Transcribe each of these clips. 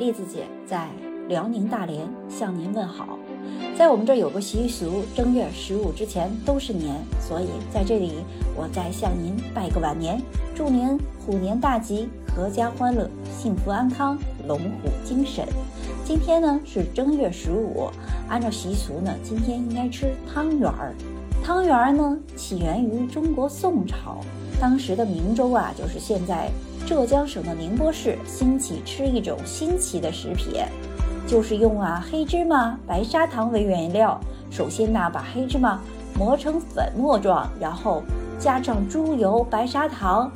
栗子姐在辽宁大连向您问好。在我们这儿有个习俗，正月十五之前都是年，所以在这里我再向您拜个晚年，祝您虎年大吉，阖家欢乐，幸福安康，龙虎精神。今天呢是正月十五，按照习俗呢，今天应该吃汤圆儿。汤圆儿呢起源于中国宋朝，当时的明州啊，就是现在浙江省的宁波市，兴起吃一种新奇的食品。就是用啊黑芝麻、白砂糖为原料。首先呢，把黑芝麻磨成粉末状，然后加上猪油、白砂糖，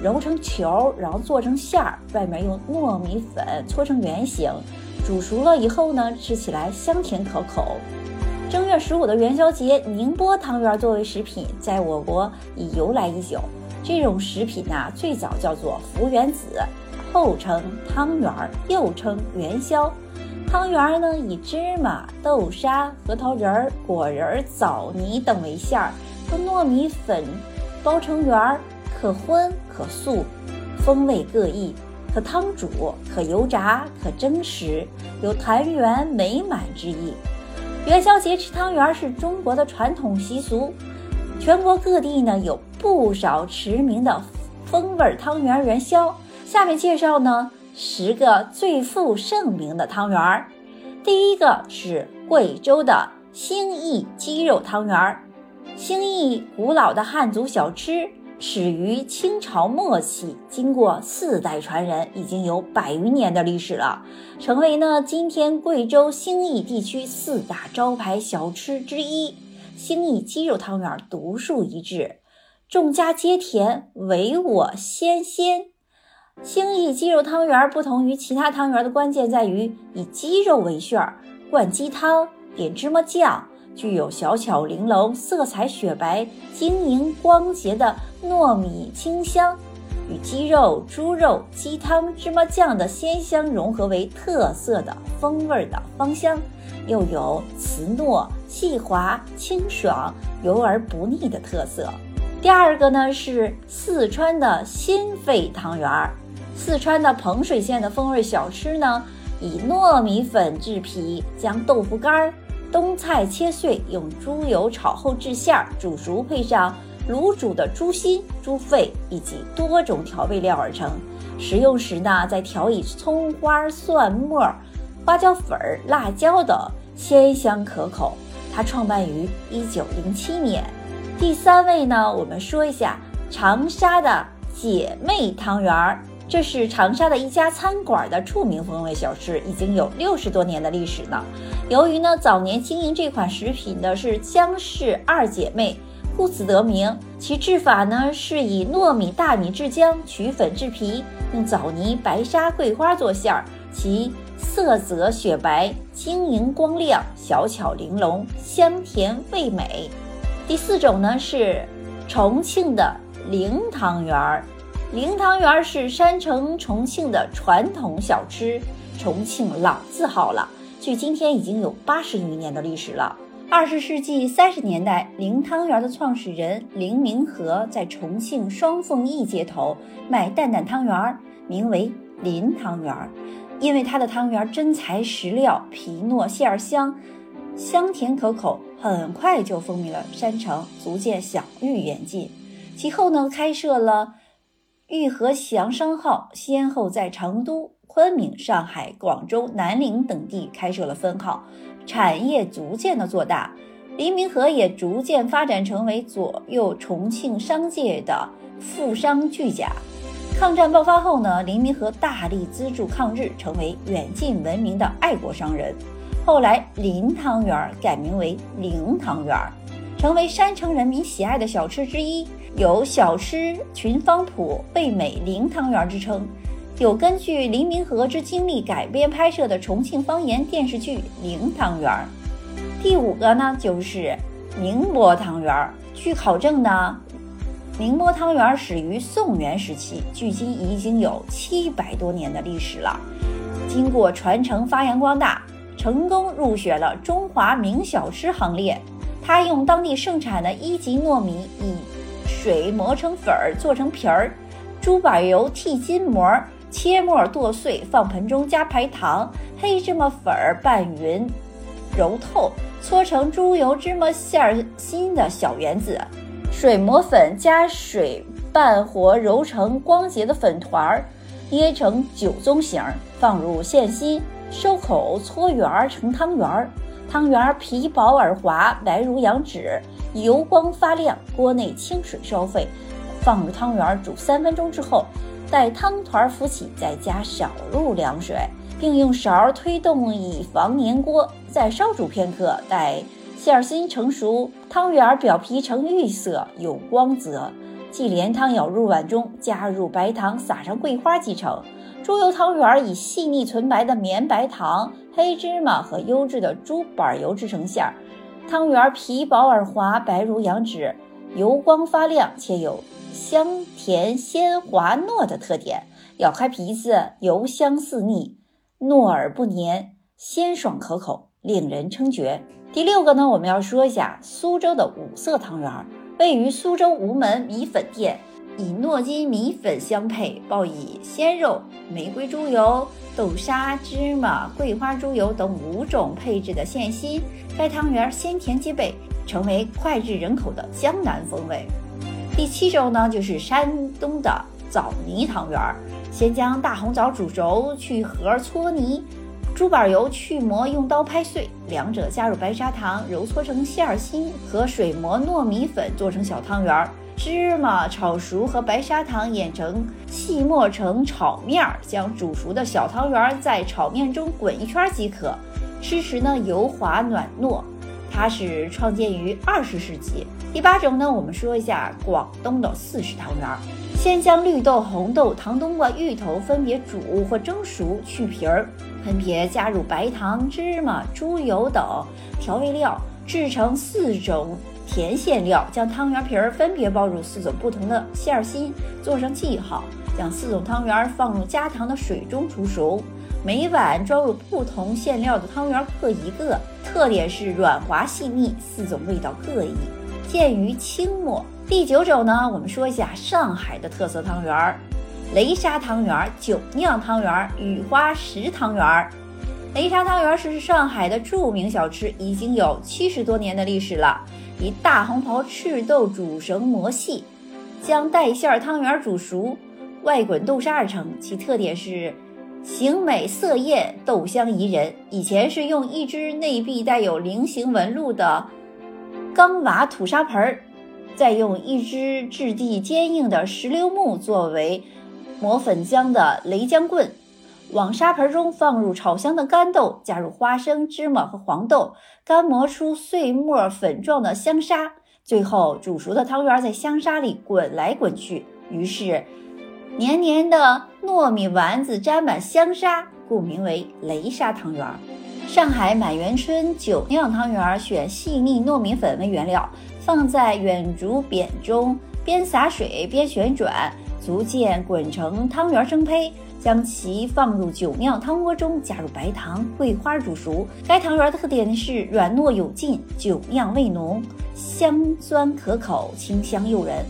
揉成球，然后做成馅儿。外面用糯米粉搓成圆形，煮熟了以后呢，吃起来香甜可口。正月十五的元宵节，宁波汤圆作为食品，在我国已由来已久。这种食品呢，最早叫做福元子，后称汤圆儿，又称元宵。汤圆儿呢，以芝麻、豆沙、核桃仁儿、果仁、枣泥等为馅儿，用糯米粉包成圆儿，可荤可素，风味各异，可汤煮，可油炸，可蒸食，有团圆美满之意。元宵节吃汤圆是中国的传统习俗，全国各地呢有不少驰名的风味汤圆元宵。下面介绍呢。十个最负盛名的汤圆儿，第一个是贵州的兴义鸡肉汤圆儿。兴义古老的汉族小吃，始于清朝末期，经过四代传人，已经有百余年的历史了，成为呢今天贵州兴义地区四大招牌小吃之一。兴义鸡肉汤圆独树一帜，众家皆甜，唯我鲜鲜。兴义鸡肉汤圆不同于其他汤圆的关键在于以鸡肉为馅儿，灌鸡汤，点芝麻酱，具有小巧玲珑、色彩雪白、晶莹光洁的糯米清香，与鸡肉、猪肉、鸡汤、芝麻酱的鲜香融合为特色的风味的芳香，又有瓷糯、细滑、清爽、油而不腻的特色。第二个呢是四川的心肺汤圆儿。四川的彭水县的风味小吃呢，以糯米粉制皮，将豆腐干、冬菜切碎，用猪油炒后制馅儿，煮熟，配上卤煮的猪心、猪肺以及多种调味料而成。食用时呢，再调以葱花、蒜末、花椒粉、辣椒等，鲜香可口。它创办于一九零七年。第三位呢，我们说一下长沙的姐妹汤圆儿。这是长沙的一家餐馆的著名风味小吃，已经有六十多年的历史了。由于呢早年经营这款食品的是江氏二姐妹，故此得名。其制法呢是以糯米、大米制浆，取粉制皮，用枣泥、白沙、桂花做馅儿，其色泽雪白、晶莹光亮、小巧玲珑、香甜味美。第四种呢是重庆的零汤圆儿。零汤圆儿是山城重庆的传统小吃，重庆老字号了，距今天已经有八十余年的历史了。二十世纪三十年代，零汤圆的创始人林明和在重庆双凤驿街头卖担担汤圆儿，名为林汤圆儿，因为他的汤圆真材实料，皮糯馅儿香，香甜可口，很快就风靡了山城，逐渐享誉远近。其后呢，开设了。玉和祥商号先后在成都、昆明、上海、广州、南宁等地开设了分号，产业逐渐的做大。黎明河也逐渐发展成为左右重庆商界的富商巨贾。抗战爆发后呢，黎明河大力资助抗日，成为远近闻名的爱国商人。后来，林汤圆改名为灵汤圆，成为山城人民喜爱的小吃之一。有“小吃群芳谱”“味美零汤圆”之称，有根据黎明河之经历改编拍摄的重庆方言电视剧《零汤圆》。第五个呢，就是宁波汤圆。据考证呢，宁波汤圆始于宋元时期，距今已经有七百多年的历史了。经过传承发扬光大，成功入选了中华名小吃行列。它用当地盛产的一级糯米以水磨成粉儿，做成皮儿，猪板油剃筋膜，切末剁碎，放盆中加白糖、黑芝麻粉儿拌匀，揉透，搓成猪油芝麻馅儿心的小圆子。水磨粉加水拌和揉成光洁的粉团儿，捏成酒棕形，放入馅心，收口搓圆儿成汤圆儿。汤圆儿皮薄而滑，白如羊脂，油光发亮。锅内清水烧沸，放入汤圆儿煮三分钟之后，待汤团浮起，再加少入凉水，并用勺推动以防粘锅。再烧煮片刻，待馅心成熟，汤圆儿表皮呈绿色有光泽，即连汤舀入碗中，加入白糖，撒上桂花即成。猪油汤圆以细腻纯白的绵白糖、黑芝麻和优质的猪板油制成馅儿。汤圆皮薄而滑，白如羊脂，油光发亮，且有香甜鲜滑糯的特点。咬开皮子，油香四腻，糯而不黏，鲜爽可口，令人称绝。第六个呢，我们要说一下苏州的五色汤圆，位于苏州吴门米粉店。以糯金米粉相配，包以鲜肉、玫瑰猪油、豆沙、芝麻、桂花猪油等五种配置的馅心。该汤圆鲜甜兼备，成为脍炙人口的江南风味。第七种呢，就是山东的枣泥汤圆。先将大红枣煮熟，去核搓泥；猪板油去膜，用刀拍碎。两者加入白砂糖，揉搓成馅心，和水磨糯米粉做成小汤圆儿。芝麻炒熟和白砂糖碾成细末成炒面儿，将煮熟的小汤圆在炒面中滚一圈即可。吃时呢油滑软糯，它是创建于二十世纪。第八种呢，我们说一下广东的四式汤圆儿。先将绿豆、红豆、糖冬瓜、芋头分别煮或蒸熟，去皮儿，分别加入白糖、芝麻、猪油等调味料，制成四种。甜馅料将汤圆皮儿分别包入四种不同的馅儿心，做上记号，将四种汤圆放入加糖的水中煮熟。每碗装入不同馅料的汤圆各一个，特点是软滑细腻，四种味道各异，见于清末。第九种呢，我们说一下上海的特色汤圆儿：雷沙汤圆、酒酿汤圆、雨花石汤圆。雷沙汤圆是上海的著名小吃，已经有七十多年的历史了。以大红袍赤豆煮成磨细，将带馅儿汤圆煮熟，外滚豆沙而成。其特点是形美色艳，豆香宜人。以前是用一只内壁带有菱形纹路的钢瓦土沙盆儿，再用一只质地坚硬的石榴木作为磨粉浆的雷浆棍。往沙盆中放入炒香的干豆，加入花生、芝麻和黄豆，干磨出碎末粉状的香沙。最后，煮熟的汤圆在香沙里滚来滚去，于是黏黏的糯米丸子沾满香沙，故名为雷沙汤圆。上海满园春酒酿汤圆选细腻糯米粉为原料，放在远竹扁中，边洒水边旋转，逐渐滚成汤圆生胚。将其放入酒酿汤锅中，加入白糖、桂花煮熟。该汤圆的特点是软糯有劲，酒酿味浓，香酸可口，清香诱人。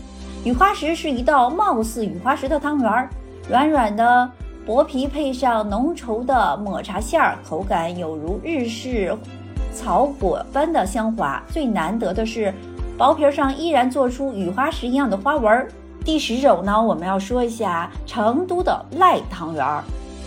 雨花石是一道貌似雨花石的汤圆，软软的薄皮配上浓稠的抹茶馅儿，口感有如日式草果般的香滑。最难得的是，薄皮上依然做出雨花石一样的花纹。第十种呢，我们要说一下成都的赖汤圆儿。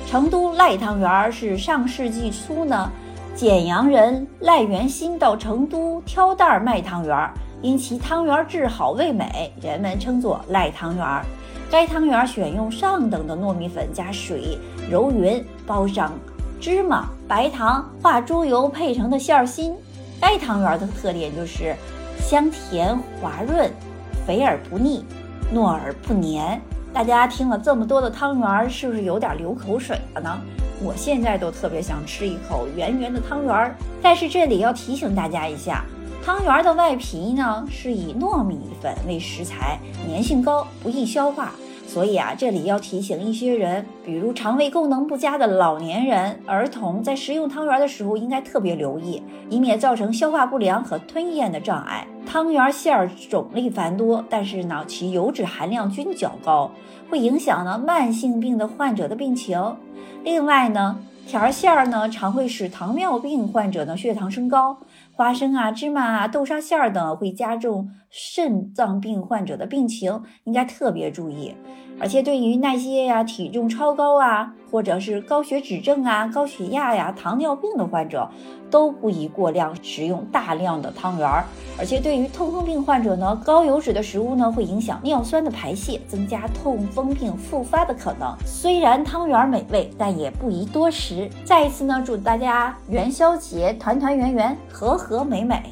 成都赖汤圆儿是上世纪初呢，简阳人赖元新到成都挑担卖汤圆儿，因其汤圆质好味美，人们称作赖汤圆儿。该汤圆儿选用上等的糯米粉加水揉匀，包上芝麻、白糖、化猪油配成的馅儿心。该汤圆儿的特点就是香甜滑润，肥而不腻。糯而不粘，大家听了这么多的汤圆儿，是不是有点流口水了呢？我现在都特别想吃一口圆圆的汤圆儿。但是这里要提醒大家一下，汤圆儿的外皮呢是以糯米粉为食材，粘性高，不易消化。所以啊，这里要提醒一些人，比如肠胃功能不佳的老年人、儿童，在食用汤圆的时候应该特别留意，以免造成消化不良和吞咽的障碍。汤圆馅儿种类繁多，但是呢，其油脂含量均较高，会影响呢慢性病的患者的病情。另外呢，条馅儿呢常会使糖尿病患者的血糖升高，花生啊、芝麻啊、豆沙馅儿等会加重肾脏病患者的病情，应该特别注意。而且对于那些呀体重超高啊，或者是高血脂症啊、高血压呀、糖尿病的患者，都不宜过量食用大量的汤圆儿。而且对于痛风病患者呢，高油脂的食物呢会影响尿酸的排泄，增加痛风病复发的可能。虽然汤圆美味，但也不宜多食。再一次呢，祝大家元宵节团团圆圆，和和美美。